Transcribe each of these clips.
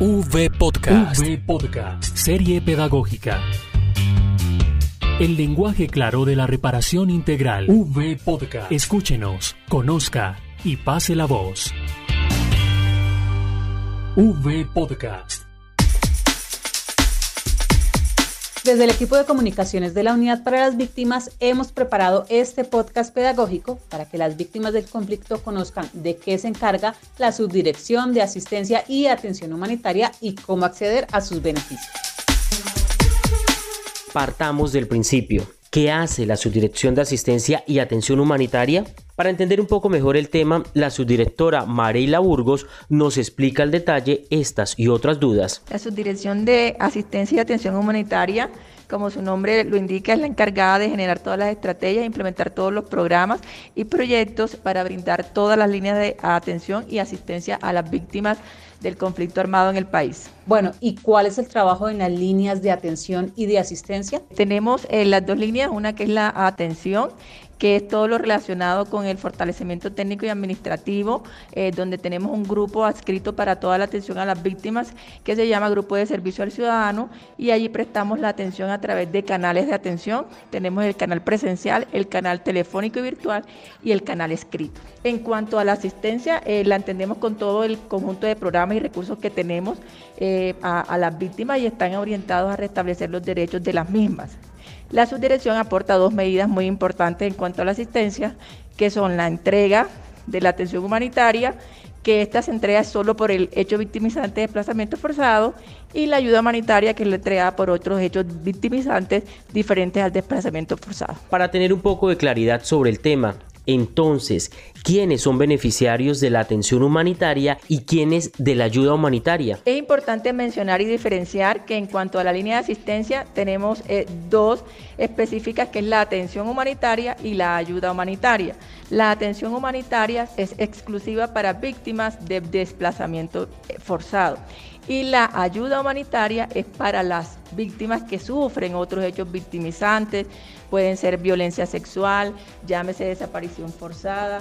V Podcast. V Podcast. Serie pedagógica. El lenguaje claro de la reparación integral. V Podcast. Escúchenos, conozca y pase la voz. V Podcast. Desde el equipo de comunicaciones de la Unidad para las Víctimas hemos preparado este podcast pedagógico para que las víctimas del conflicto conozcan de qué se encarga la Subdirección de Asistencia y Atención Humanitaria y cómo acceder a sus beneficios. Partamos del principio. ¿Qué hace la Subdirección de Asistencia y Atención Humanitaria? Para entender un poco mejor el tema, la subdirectora Mareila Burgos nos explica al detalle estas y otras dudas. La Subdirección de Asistencia y Atención Humanitaria como su nombre lo indica, es la encargada de generar todas las estrategias, implementar todos los programas y proyectos para brindar todas las líneas de atención y asistencia a las víctimas del conflicto armado en el país. Bueno, ¿y cuál es el trabajo en las líneas de atención y de asistencia? Tenemos eh, las dos líneas, una que es la atención que es todo lo relacionado con el fortalecimiento técnico y administrativo, eh, donde tenemos un grupo adscrito para toda la atención a las víctimas que se llama Grupo de Servicio al Ciudadano y allí prestamos la atención a través de canales de atención. Tenemos el canal presencial, el canal telefónico y virtual y el canal escrito. En cuanto a la asistencia, eh, la entendemos con todo el conjunto de programas y recursos que tenemos eh, a las víctimas y están orientados a restablecer los derechos de las mismas. La subdirección aporta dos medidas muy importantes en cuanto a la asistencia, que son la entrega de la atención humanitaria, que esta se entrega solo por el hecho victimizante de desplazamiento forzado, y la ayuda humanitaria, que es la entregada por otros hechos victimizantes diferentes al desplazamiento forzado. Para tener un poco de claridad sobre el tema, entonces, ¿quiénes son beneficiarios de la atención humanitaria y quiénes de la ayuda humanitaria? Es importante mencionar y diferenciar que en cuanto a la línea de asistencia tenemos eh, dos específicas, que es la atención humanitaria y la ayuda humanitaria. La atención humanitaria es exclusiva para víctimas de desplazamiento eh, forzado y la ayuda humanitaria es para las víctimas que sufren otros hechos victimizantes, pueden ser violencia sexual, llámese desaparición forzada,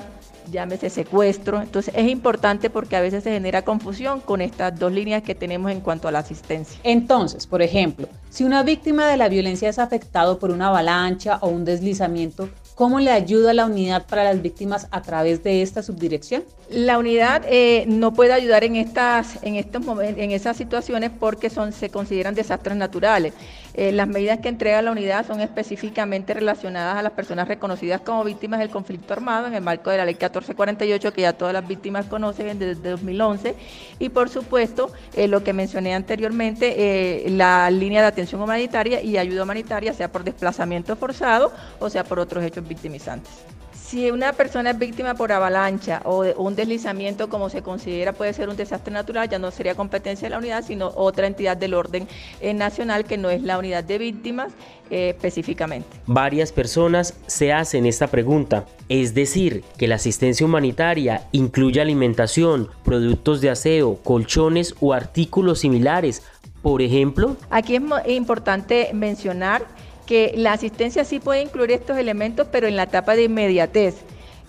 llámese secuestro. Entonces es importante porque a veces se genera confusión con estas dos líneas que tenemos en cuanto a la asistencia. Entonces, por ejemplo, si una víctima de la violencia es afectado por una avalancha o un deslizamiento, ¿Cómo le ayuda la unidad para las víctimas a través de esta subdirección? La unidad eh, no puede ayudar en estas, en estos momentos, en esas situaciones porque son, se consideran desastres naturales. Eh, las medidas que entrega la unidad son específicamente relacionadas a las personas reconocidas como víctimas del conflicto armado en el marco de la ley 1448 que ya todas las víctimas conocen desde 2011 y por supuesto eh, lo que mencioné anteriormente, la línea de atención humanitaria y ayuda humanitaria, sea por desplazamiento forzado o sea por otros hechos victimizantes. Si una persona es víctima por avalancha o un deslizamiento, como se considera puede ser un desastre natural, ya no sería competencia de la unidad, sino otra entidad del orden eh, nacional que no es la unidad de víctimas eh, específicamente. Varias personas se hacen esta pregunta, es decir, que la asistencia humanitaria incluye alimentación, productos de aseo, colchones o artículos similares, por ejemplo. Aquí es importante mencionar que la asistencia sí puede incluir estos elementos, pero en la etapa de inmediatez.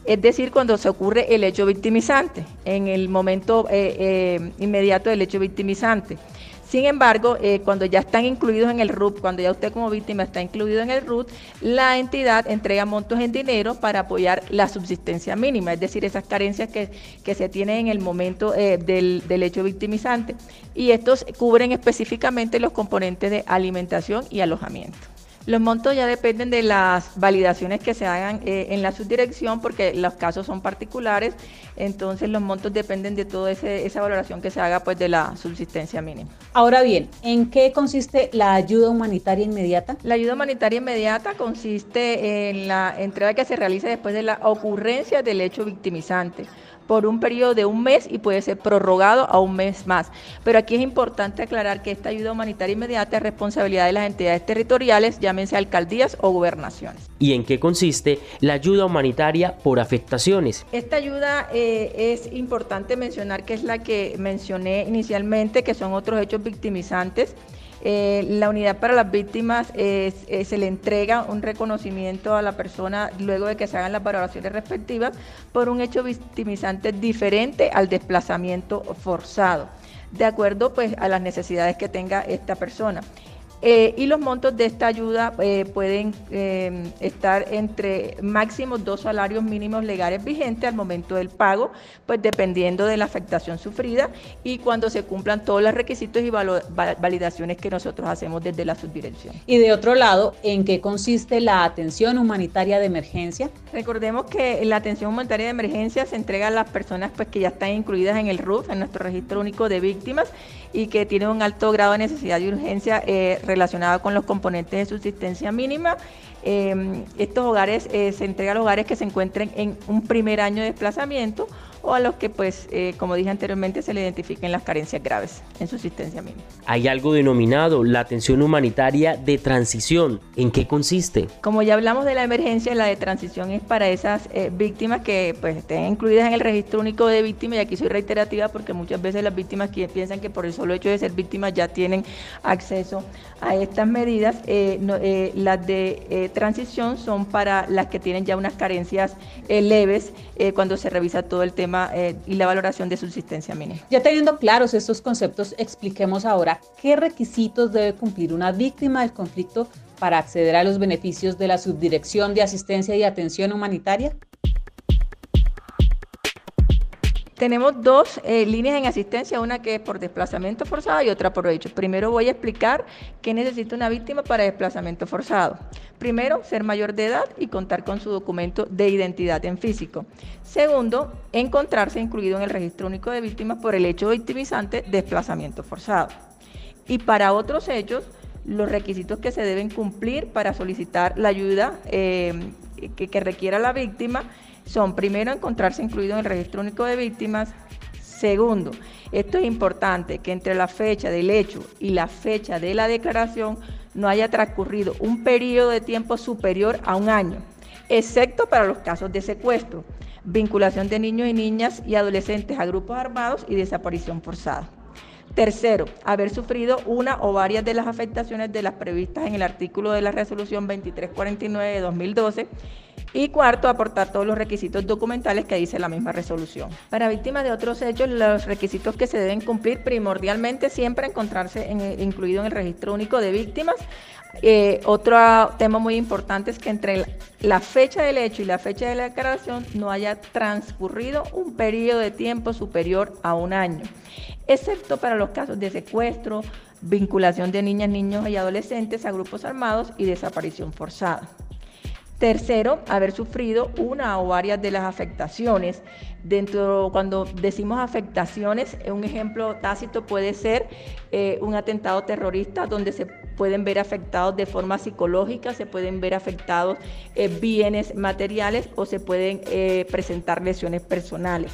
Es decir, cuando se ocurre el hecho victimizante, en el momento eh, eh, inmediato del hecho victimizante. Sin embargo, eh, cuando ya están incluidos en el RUT, cuando ya usted como víctima está incluido en el RUT, la entidad entrega montos en dinero para apoyar la subsistencia mínima, es decir, esas carencias que, se tienen en el momento del, del hecho victimizante. Y estos cubren específicamente los componentes de alimentación y alojamiento. Los montos ya dependen de las validaciones que se hagan eh, en la subdirección porque los casos son particulares, entonces los montos dependen de toda esa valoración que se haga pues de la subsistencia mínima. Ahora bien, ¿en qué consiste la ayuda humanitaria inmediata? La ayuda humanitaria inmediata consiste en la entrega que se realiza después de la ocurrencia del hecho victimizante por un periodo de un mes y puede ser prorrogado a un mes más. Pero aquí es importante aclarar que esta ayuda humanitaria inmediata es responsabilidad de las entidades territoriales, llámense alcaldías o gobernaciones. ¿Y en qué consiste la ayuda humanitaria por afectaciones? Esta ayuda eh, es importante mencionar que es la que mencioné inicialmente, que son otros hechos victimizantes. Eh, la unidad para las víctimas eh, se le entrega un reconocimiento a la persona luego de que se hagan las valoraciones respectivas por un hecho victimizante diferente al desplazamiento forzado. de acuerdo pues a las necesidades que tenga esta persona. Eh, y los montos de esta ayuda eh, pueden eh, estar entre máximo dos salarios mínimos legales vigentes al momento del pago, pues dependiendo de la afectación sufrida y cuando se cumplan todos los requisitos y validaciones que nosotros hacemos desde la subdirección. Y de otro lado, ¿en qué consiste la atención humanitaria de emergencia? Recordemos que la atención humanitaria de emergencia se entrega a las personas pues, que ya están incluidas en el RUF, en nuestro registro único de víctimas, y que tienen un alto grado de necesidad y urgencia relacionada con los componentes de subsistencia mínima. Eh, estos hogares eh, se entrega a hogares que se encuentren en un primer año de desplazamiento o a los que, pues, eh, como dije anteriormente, se le identifiquen las carencias graves en su asistencia mínima. Hay algo denominado la atención humanitaria de transición. ¿En qué consiste? Como ya hablamos de la emergencia, la de transición es para esas eh, víctimas que pues, estén incluidas en el registro único de víctimas, y aquí soy reiterativa porque muchas veces las víctimas que piensan que por el solo hecho de ser víctimas ya tienen acceso a estas medidas. Eh, las de transición son para las que tienen ya unas carencias leves cuando se revisa todo el tema eh, y la valoración de subsistencia mínima. Ya teniendo claros estos conceptos, expliquemos ahora qué requisitos debe cumplir una víctima del conflicto para acceder a los beneficios de la Subdirección de Asistencia y Atención Humanitaria. Tenemos dos eh, líneas en asistencia, una que es por desplazamiento forzado y otra por hecho. Primero voy a explicar qué necesita una víctima para desplazamiento forzado. Primero, ser mayor de edad y contar con su documento de identidad en físico. Segundo, encontrarse incluido en el registro único de víctimas por el hecho victimizante desplazamiento forzado. Y para otros hechos, los requisitos que se deben cumplir para solicitar la ayuda eh, que requiera la víctima son, primero, encontrarse incluido en el registro único de víctimas. Segundo, esto es importante, que entre la fecha del hecho y la fecha de la declaración no haya transcurrido un periodo de tiempo superior a un año, excepto para los casos de secuestro, vinculación de niños y niñas y adolescentes a grupos armados y desaparición forzada. Tercero, haber sufrido una o varias de las afectaciones de las previstas en el artículo de la resolución 2349 de 2012 y cuarto, aportar todos los requisitos documentales que dice la misma resolución. Para víctimas de otros hechos, los requisitos que se deben cumplir primordialmente siempre encontrarse incluido en el registro único de víctimas. Eh, otro tema muy importante es que entre la fecha del hecho y la fecha de la declaración no haya transcurrido un periodo de tiempo superior a un año, excepto para los casos de secuestro, vinculación de niñas, niños y adolescentes a grupos armados y desaparición forzada. Tercero, haber sufrido una o varias de las afectaciones. Dentro, cuando decimos afectaciones, un ejemplo tácito puede ser eh, un atentado terrorista donde se pueden ver afectados de forma psicológica, se pueden ver afectados eh, bienes materiales o se pueden eh, presentar lesiones personales.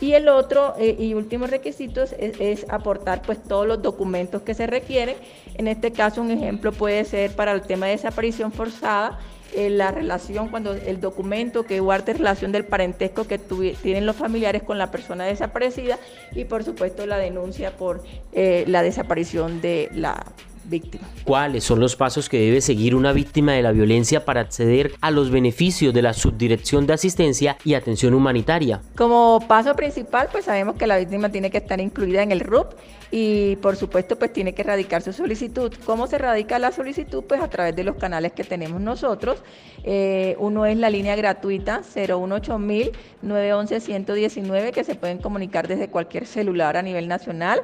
Y el otro y último requisito es, es, aportar pues todos los documentos que se requieren. En este caso un ejemplo puede ser para el tema de desaparición forzada, eh, la relación, cuando el documento que guarde relación del parentesco que tienen los familiares con la persona desaparecida y por supuesto la denuncia por eh, la desaparición de la víctima. ¿Cuáles son los pasos que debe seguir una víctima de la violencia para acceder a los beneficios de la Subdirección de Asistencia y Atención Humanitaria? Como paso principal, pues sabemos que la víctima tiene que estar incluida en el RUP y por supuesto pues tiene que radicar su solicitud. ¿Cómo se radica la solicitud? Pues a través de los canales que tenemos nosotros. Eh, uno es la línea gratuita 018000 911 119 que se pueden comunicar desde cualquier celular a nivel nacional.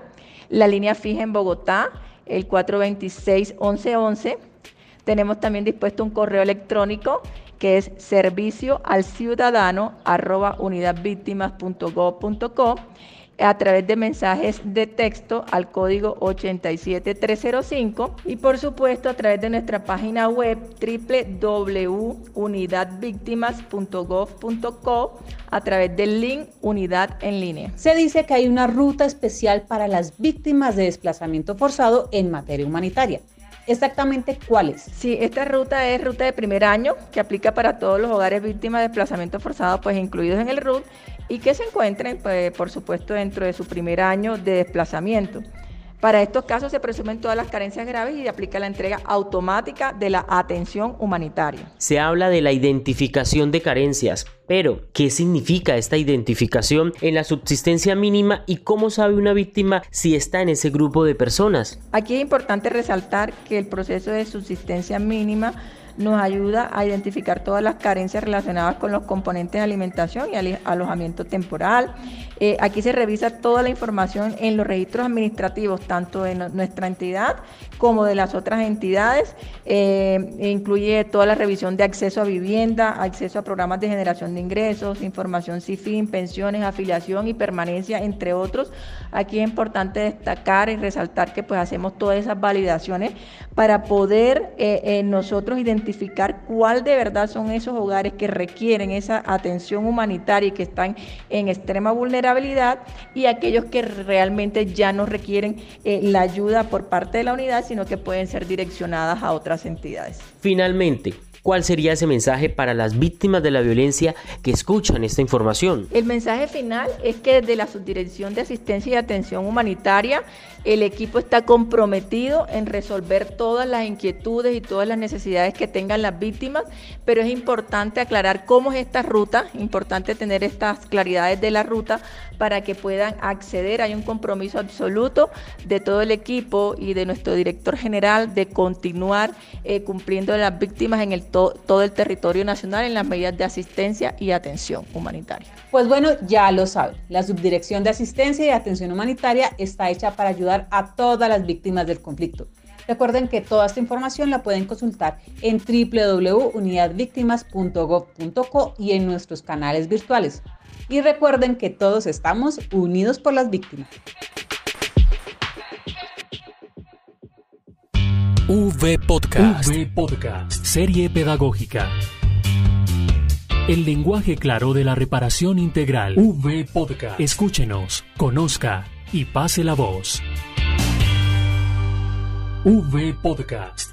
La línea fija en Bogotá el 426-1111. Tenemos también dispuesto un correo electrónico que es servicio al ciudadano arroba unidadvíctimas.gov.co a través de mensajes de texto al código 87305 y por supuesto a través de nuestra página web www.unidadvictimas.gov.co a través del link Unidad en línea. Se dice que hay una ruta especial para las víctimas de desplazamiento forzado en materia humanitaria. Exactamente cuáles. Sí, esta ruta es ruta de primer año que aplica para todos los hogares víctimas de desplazamiento forzado, pues incluidos en el RUT y que se encuentren, pues, por supuesto, dentro de su primer año de desplazamiento. Para estos casos se presumen todas las carencias graves y aplica la entrega automática de la atención humanitaria. Se habla de la identificación de carencias, pero ¿qué significa esta identificación en la subsistencia mínima y cómo sabe una víctima si está en ese grupo de personas? Aquí es importante resaltar que el proceso de subsistencia mínima nos ayuda a identificar todas las carencias relacionadas con los componentes de alimentación y alojamiento temporal. Eh, aquí se revisa toda la información en los registros administrativos, tanto de nuestra entidad como de las otras entidades. Eh, incluye toda la revisión de acceso a vivienda, acceso a programas de generación de ingresos, información CIFIN, pensiones, afiliación y permanencia, entre otros. Aquí es importante destacar y resaltar que pues hacemos todas esas validaciones para poder eh, nosotros identificar identificar cuál de verdad son esos hogares que requieren esa atención humanitaria y que están en extrema vulnerabilidad y aquellos que realmente ya no requieren eh, la ayuda por parte de la unidad, sino que pueden ser direccionadas a otras entidades. Finalmente, ¿Cuál sería ese mensaje para las víctimas de la violencia que escuchan esta información? El mensaje final es que desde la Subdirección de Asistencia y Atención Humanitaria el equipo está comprometido en resolver todas las inquietudes y todas las necesidades que tengan las víctimas, pero es importante aclarar cómo es esta ruta, importante tener estas claridades de la ruta para que puedan acceder. Hay un compromiso absoluto de todo el equipo y de nuestro director general de continuar eh, cumpliendo las víctimas en el todo el territorio nacional en las medidas de asistencia y atención humanitaria. Pues bueno, ya lo saben, la Subdirección de Asistencia y Atención Humanitaria está hecha para ayudar a todas las víctimas del conflicto. Recuerden que toda esta información la pueden consultar en www.unidadvictimas.gov.co y en nuestros canales virtuales. Y recuerden que todos estamos unidos por las víctimas. V Podcast. V Podcast. Serie pedagógica. El lenguaje claro de la reparación integral. V Podcast. Escúchenos, conozca y pase la voz. V Podcast.